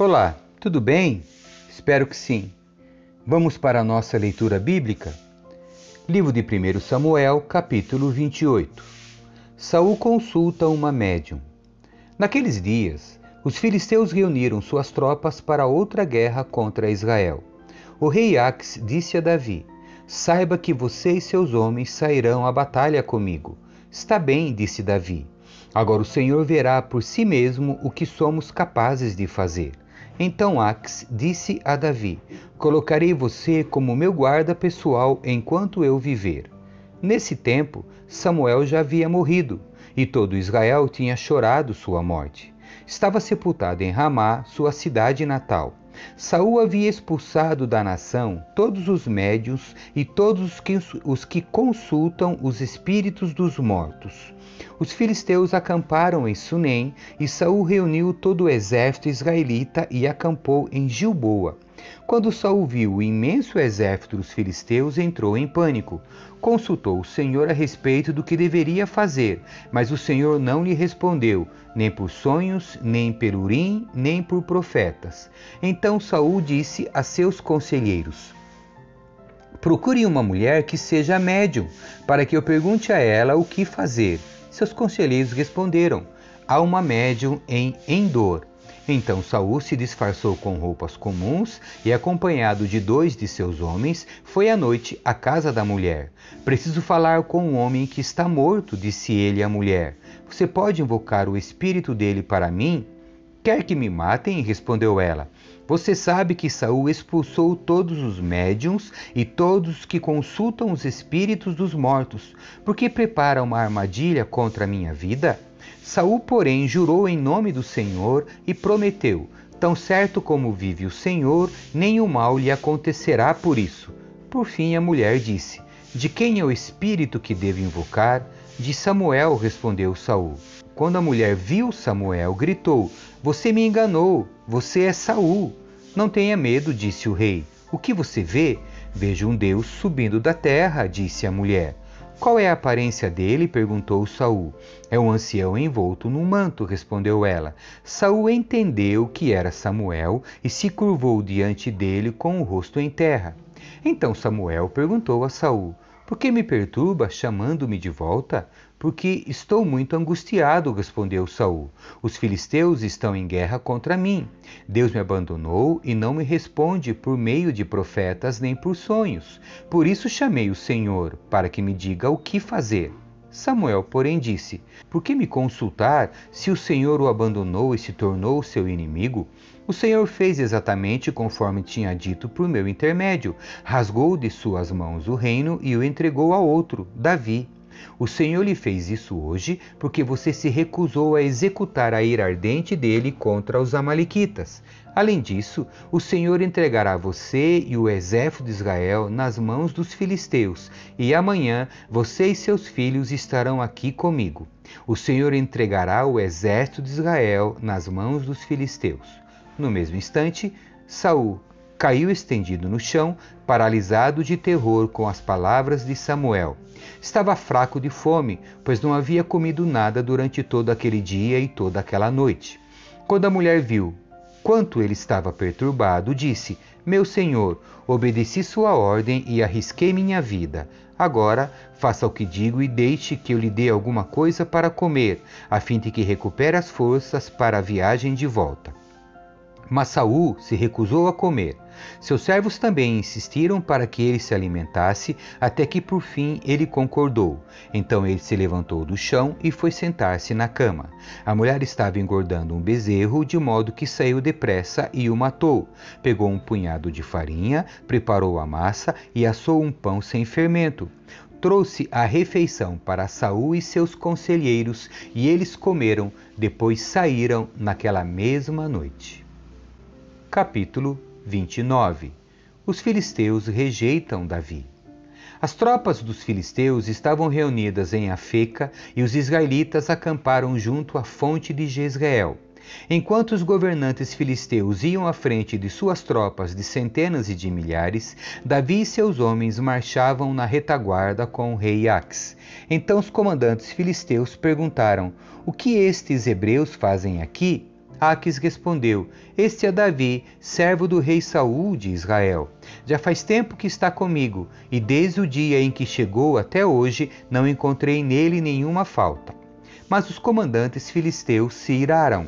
Olá, tudo bem? Espero que sim. Vamos para a nossa leitura bíblica? Livro de 1 Samuel, capítulo 28. Saul consulta uma médium. Naqueles dias, os filisteus reuniram suas tropas para outra guerra contra Israel. O rei Ax disse a Davi: Saiba que você e seus homens sairão à batalha comigo. Está bem, disse Davi. Agora o Senhor verá por si mesmo o que somos capazes de fazer. Então Ax disse a Davi: Colocarei você como meu guarda pessoal enquanto eu viver. Nesse tempo, Samuel já havia morrido, e todo Israel tinha chorado sua morte. Estava sepultado em Ramá, sua cidade natal. Saul havia expulsado da nação todos os médios e todos os que, os que consultam os espíritos dos mortos. Os filisteus acamparam em Sunem e Saul reuniu todo o exército israelita e acampou em Gilboa. Quando Saul viu o imenso exército dos filisteus, entrou em pânico. Consultou o Senhor a respeito do que deveria fazer, mas o Senhor não lhe respondeu, nem por sonhos, nem pelo urim, nem por profetas. Então Saul disse a seus conselheiros: Procure uma mulher que seja médium, para que eu pergunte a ela o que fazer. Seus conselheiros responderam: Há uma médium em Endor. Então Saul se disfarçou com roupas comuns e, acompanhado de dois de seus homens, foi à noite à casa da mulher. Preciso falar com um homem que está morto, disse ele à mulher. Você pode invocar o espírito dele para mim? Quer que me matem? respondeu ela. Você sabe que Saul expulsou todos os médiums e todos que consultam os espíritos dos mortos, porque prepara uma armadilha contra a minha vida? Saul, porém, jurou em nome do Senhor e prometeu: Tão certo como vive o Senhor, nenhum mal lhe acontecerá por isso. Por fim, a mulher disse: De quem é o espírito que devo invocar? De Samuel, respondeu Saul. Quando a mulher viu Samuel, gritou: Você me enganou, você é Saul. Não tenha medo, disse o rei. O que você vê? Vejo um Deus subindo da terra, disse a mulher. Qual é a aparência dele? perguntou Saul. É um ancião envolto num manto, respondeu ela. Saul entendeu que era Samuel e se curvou diante dele com o rosto em terra. Então Samuel perguntou a Saul: Por que me perturba chamando-me de volta? Porque estou muito angustiado, respondeu Saul. Os filisteus estão em guerra contra mim. Deus me abandonou e não me responde por meio de profetas nem por sonhos. Por isso chamei o Senhor, para que me diga o que fazer. Samuel, porém, disse: Por que me consultar se o Senhor o abandonou e se tornou seu inimigo? O Senhor fez exatamente conforme tinha dito por meu intermédio. Rasgou de suas mãos o reino e o entregou a outro, Davi. O Senhor lhe fez isso hoje porque você se recusou a executar a ira ardente dele contra os Amalequitas. Além disso, o Senhor entregará você e o exército de Israel nas mãos dos filisteus, e amanhã você e seus filhos estarão aqui comigo. O Senhor entregará o exército de Israel nas mãos dos filisteus. No mesmo instante, Saul caiu estendido no chão, paralisado de terror com as palavras de Samuel. Estava fraco de fome, pois não havia comido nada durante todo aquele dia e toda aquela noite. Quando a mulher viu quanto ele estava perturbado, disse: Meu senhor, obedeci sua ordem e arrisquei minha vida. Agora, faça o que digo e deixe que eu lhe dê alguma coisa para comer, a fim de que recupere as forças para a viagem de volta. Mas Saul se recusou a comer. Seus servos também insistiram para que ele se alimentasse, até que por fim ele concordou. Então ele se levantou do chão e foi sentar-se na cama. A mulher estava engordando um bezerro, de modo que saiu depressa e o matou. Pegou um punhado de farinha, preparou a massa e assou um pão sem fermento trouxe a refeição para Saul e seus conselheiros, e eles comeram, depois saíram naquela mesma noite. Capítulo 29 Os filisteus rejeitam Davi. As tropas dos filisteus estavam reunidas em Afeca e os israelitas acamparam junto à fonte de Jezreel. Enquanto os governantes filisteus iam à frente de suas tropas de centenas e de milhares, Davi e seus homens marchavam na retaguarda com o rei Ax. Então os comandantes filisteus perguntaram: O que estes hebreus fazem aqui? Aques respondeu: Este é Davi, servo do rei Saul de Israel. Já faz tempo que está comigo, e desde o dia em que chegou até hoje não encontrei nele nenhuma falta. Mas os comandantes filisteus se iraram.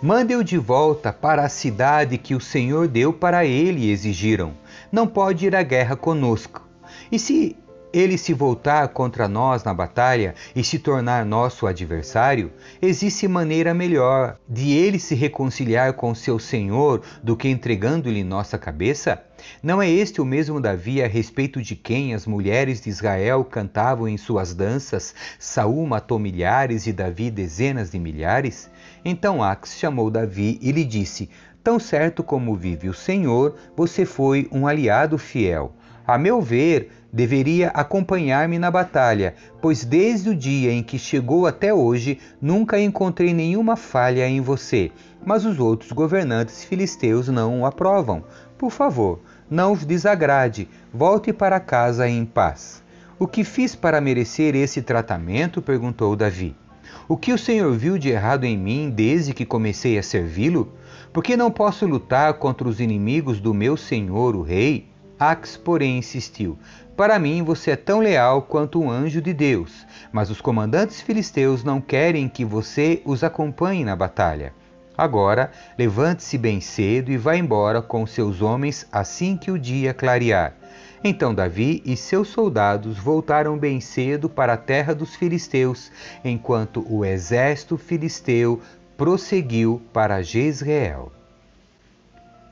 Mande-o de volta para a cidade que o Senhor deu para ele, exigiram. Não pode ir à guerra conosco. E se ele se voltar contra nós na batalha e se tornar nosso adversário, existe maneira melhor de ele se reconciliar com seu Senhor do que entregando-lhe nossa cabeça? Não é este o mesmo Davi a respeito de quem as mulheres de Israel cantavam em suas danças: Saul matou milhares e Davi dezenas de milhares? Então Ax chamou Davi e lhe disse: Tão certo como vive o Senhor, você foi um aliado fiel. A meu ver, deveria acompanhar-me na batalha, pois desde o dia em que chegou até hoje nunca encontrei nenhuma falha em você. Mas os outros governantes filisteus não o aprovam. Por favor, não os desagrade, volte para casa em paz. O que fiz para merecer esse tratamento? perguntou Davi. O que o Senhor viu de errado em mim desde que comecei a servi-lo? Por que não posso lutar contra os inimigos do meu senhor, o rei? Ax, porém, insistiu: Para mim você é tão leal quanto um anjo de Deus, mas os comandantes filisteus não querem que você os acompanhe na batalha. Agora, levante-se bem cedo e vá embora com seus homens assim que o dia clarear. Então Davi e seus soldados voltaram bem cedo para a terra dos filisteus, enquanto o exército filisteu prosseguiu para Jezreel.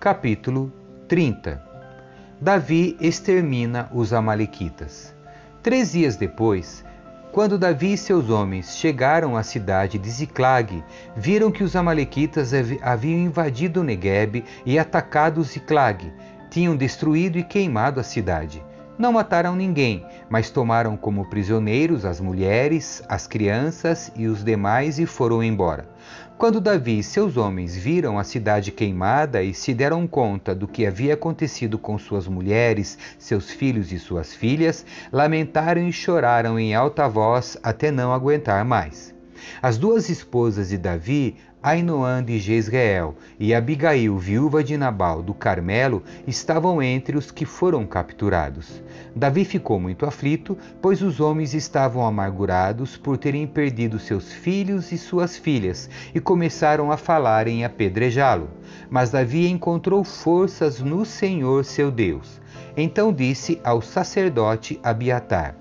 Capítulo 30 Davi extermina os Amalequitas. Três dias depois, quando Davi e seus homens chegaram à cidade de Ziclag, viram que os Amalequitas haviam invadido Negueb e atacado Ziclag, tinham destruído e queimado a cidade. Não mataram ninguém, mas tomaram como prisioneiros as mulheres, as crianças e os demais e foram embora. Quando Davi e seus homens viram a cidade queimada e se deram conta do que havia acontecido com suas mulheres, seus filhos e suas filhas, lamentaram e choraram em alta voz até não aguentar mais. As duas esposas de Davi Ainoã de Jezreel e Abigail, viúva de Nabal do Carmelo, estavam entre os que foram capturados. Davi ficou muito aflito, pois os homens estavam amargurados por terem perdido seus filhos e suas filhas e começaram a falar em apedrejá-lo. Mas Davi encontrou forças no Senhor seu Deus. Então disse ao sacerdote Abiatar: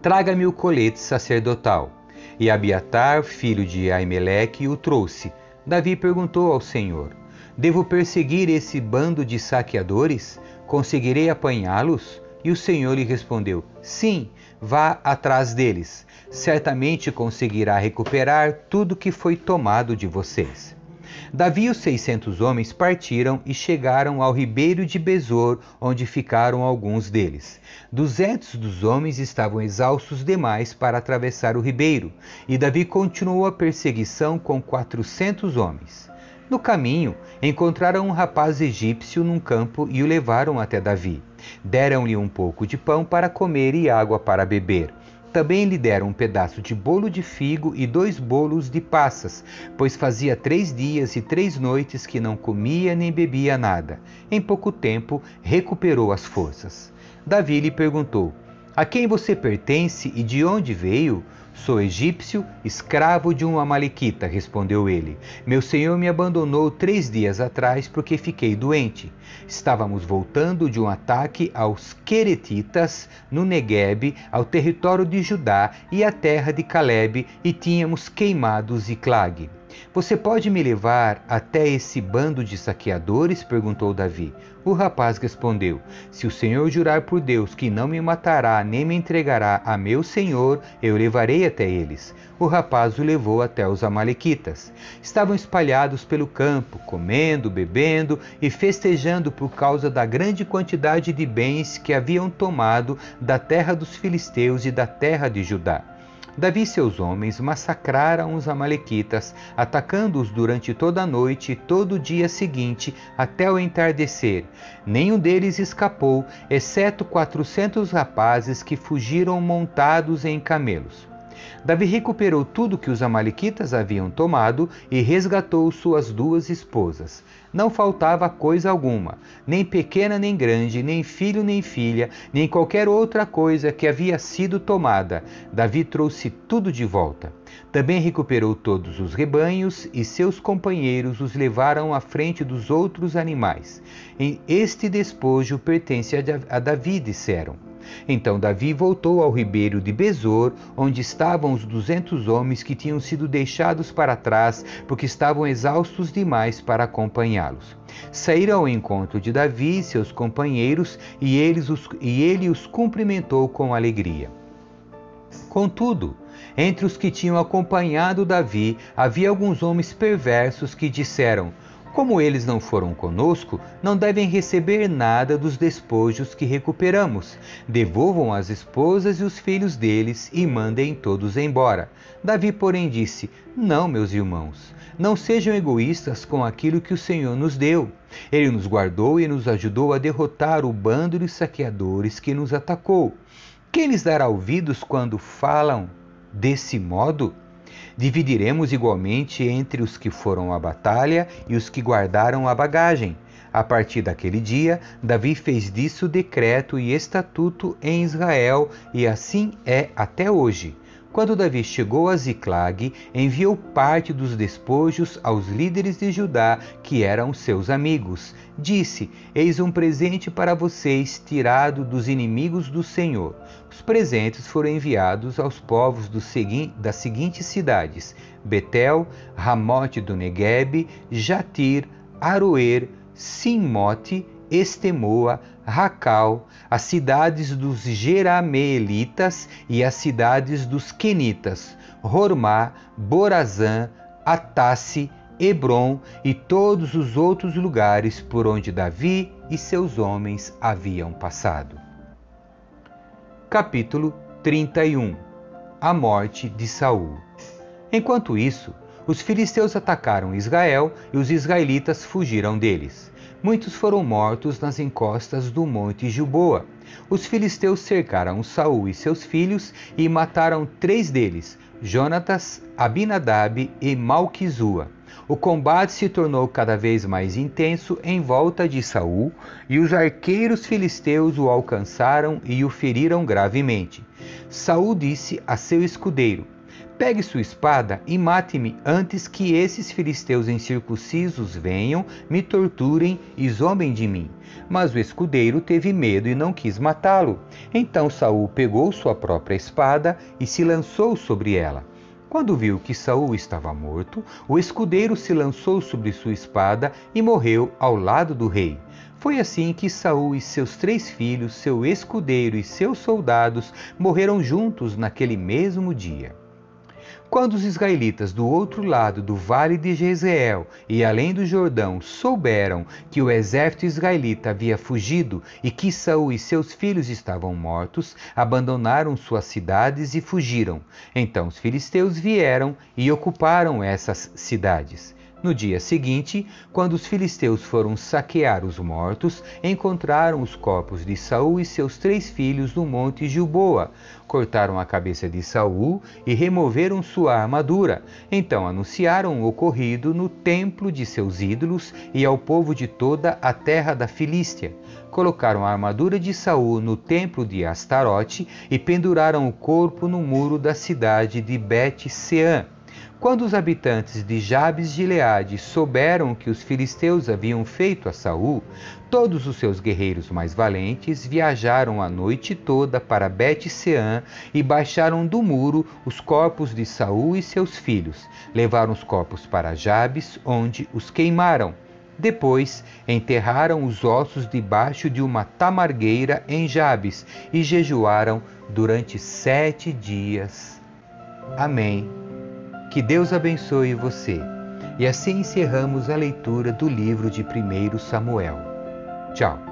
Traga-me o colete sacerdotal. E Abiatar, filho de Aimeleque, o trouxe. Davi perguntou ao Senhor: Devo perseguir esse bando de saqueadores? Conseguirei apanhá-los? E o Senhor lhe respondeu: Sim, vá atrás deles. Certamente conseguirá recuperar tudo que foi tomado de vocês. Davi e os seiscentos homens partiram e chegaram ao ribeiro de Besor, onde ficaram alguns deles. Duzentos dos homens estavam exaustos demais para atravessar o ribeiro, e Davi continuou a perseguição com quatrocentos homens. No caminho, encontraram um rapaz egípcio num campo e o levaram até Davi. Deram-lhe um pouco de pão para comer e água para beber. Também lhe deram um pedaço de bolo de figo e dois bolos de passas, pois fazia três dias e três noites que não comia nem bebia nada. Em pouco tempo recuperou as forças. Davi lhe perguntou: A quem você pertence e de onde veio? Sou egípcio, escravo de um amalequita, respondeu ele. Meu senhor me abandonou três dias atrás porque fiquei doente. Estávamos voltando de um ataque aos Queretitas no Negueb, ao território de Judá e à terra de Caleb, e tínhamos queimado Ziclag. Você pode me levar até esse bando de saqueadores? perguntou Davi. O rapaz respondeu: Se o Senhor jurar por Deus que não me matará nem me entregará a meu senhor, eu levarei até eles. O rapaz o levou até os Amalequitas. Estavam espalhados pelo campo, comendo, bebendo e festejando por causa da grande quantidade de bens que haviam tomado da terra dos filisteus e da terra de Judá. Davi e seus homens massacraram os Amalequitas, atacando-os durante toda a noite e todo o dia seguinte até o entardecer. Nenhum deles escapou, exceto quatrocentos rapazes que fugiram montados em camelos. Davi recuperou tudo que os Amalequitas haviam tomado e resgatou suas duas esposas. Não faltava coisa alguma, nem pequena nem grande, nem filho nem filha, nem qualquer outra coisa que havia sido tomada. Davi trouxe tudo de volta. Também recuperou todos os rebanhos e seus companheiros os levaram à frente dos outros animais. Este despojo pertence a Davi, disseram. Então Davi voltou ao ribeiro de Besor, onde estavam os duzentos homens que tinham sido deixados para trás, porque estavam exaustos demais para acompanhá-los. Saíram ao encontro de Davi e seus companheiros, e, eles os, e ele os cumprimentou com alegria. Contudo, entre os que tinham acompanhado Davi, havia alguns homens perversos que disseram: como eles não foram conosco, não devem receber nada dos despojos que recuperamos. Devolvam as esposas e os filhos deles e mandem todos embora. Davi, porém, disse: Não, meus irmãos, não sejam egoístas com aquilo que o Senhor nos deu. Ele nos guardou e nos ajudou a derrotar o bando de saqueadores que nos atacou. Quem lhes dará ouvidos quando falam desse modo? Dividiremos igualmente entre os que foram à batalha e os que guardaram a bagagem. A partir daquele dia, Davi fez disso decreto e estatuto em Israel, e assim é até hoje. Quando Davi chegou a Ziclag, enviou parte dos despojos aos líderes de Judá, que eram seus amigos. Disse: Eis um presente para vocês, tirado dos inimigos do Senhor. Os presentes foram enviados aos povos segui das seguintes cidades: Betel, Ramote do Negueb, Jatir, Aroer, Simote Estemoa, Racal, as cidades dos Jerameelitas e as cidades dos Quenitas, Hormá, Borazã, Atasse, Hebron e todos os outros lugares por onde Davi e seus homens haviam passado. Capítulo 31 A morte de Saul. Enquanto isso, os filisteus atacaram Israel e os israelitas fugiram deles muitos foram mortos nas encostas do monte Gilboa. Os filisteus cercaram Saul e seus filhos e mataram três deles, Jonatas, Abinadab e Malquizua. O combate se tornou cada vez mais intenso em volta de Saul, e os arqueiros filisteus o alcançaram e o feriram gravemente. Saul disse a seu escudeiro: Pegue sua espada e mate-me antes que esses filisteus incircuncisos venham, me torturem e zombem de mim. Mas o escudeiro teve medo e não quis matá-lo. Então Saul pegou sua própria espada e se lançou sobre ela. Quando viu que Saul estava morto, o escudeiro se lançou sobre sua espada e morreu ao lado do rei. Foi assim que Saul e seus três filhos, seu escudeiro e seus soldados morreram juntos naquele mesmo dia. Quando os israelitas do outro lado do vale de Jezreel e além do Jordão souberam que o exército israelita havia fugido e que Saul e seus filhos estavam mortos, abandonaram suas cidades e fugiram. Então os filisteus vieram e ocuparam essas cidades. No dia seguinte, quando os filisteus foram saquear os mortos, encontraram os corpos de Saul e seus três filhos no monte Gilboa. Cortaram a cabeça de Saul e removeram sua armadura. Então anunciaram o ocorrido no templo de seus ídolos e ao povo de toda a terra da Filístia. Colocaram a armadura de Saul no templo de Astarote e penduraram o corpo no muro da cidade de Bet-Sean. Quando os habitantes de Jabes de Leade souberam que os filisteus haviam feito a Saul, todos os seus guerreiros mais valentes viajaram a noite toda para Bet-Sean e baixaram do muro os corpos de Saul e seus filhos. Levaram os corpos para Jabes, onde os queimaram. Depois enterraram os ossos debaixo de uma tamargueira em Jabes e jejuaram durante sete dias. Amém. Que Deus abençoe você. E assim encerramos a leitura do livro de 1 Samuel. Tchau.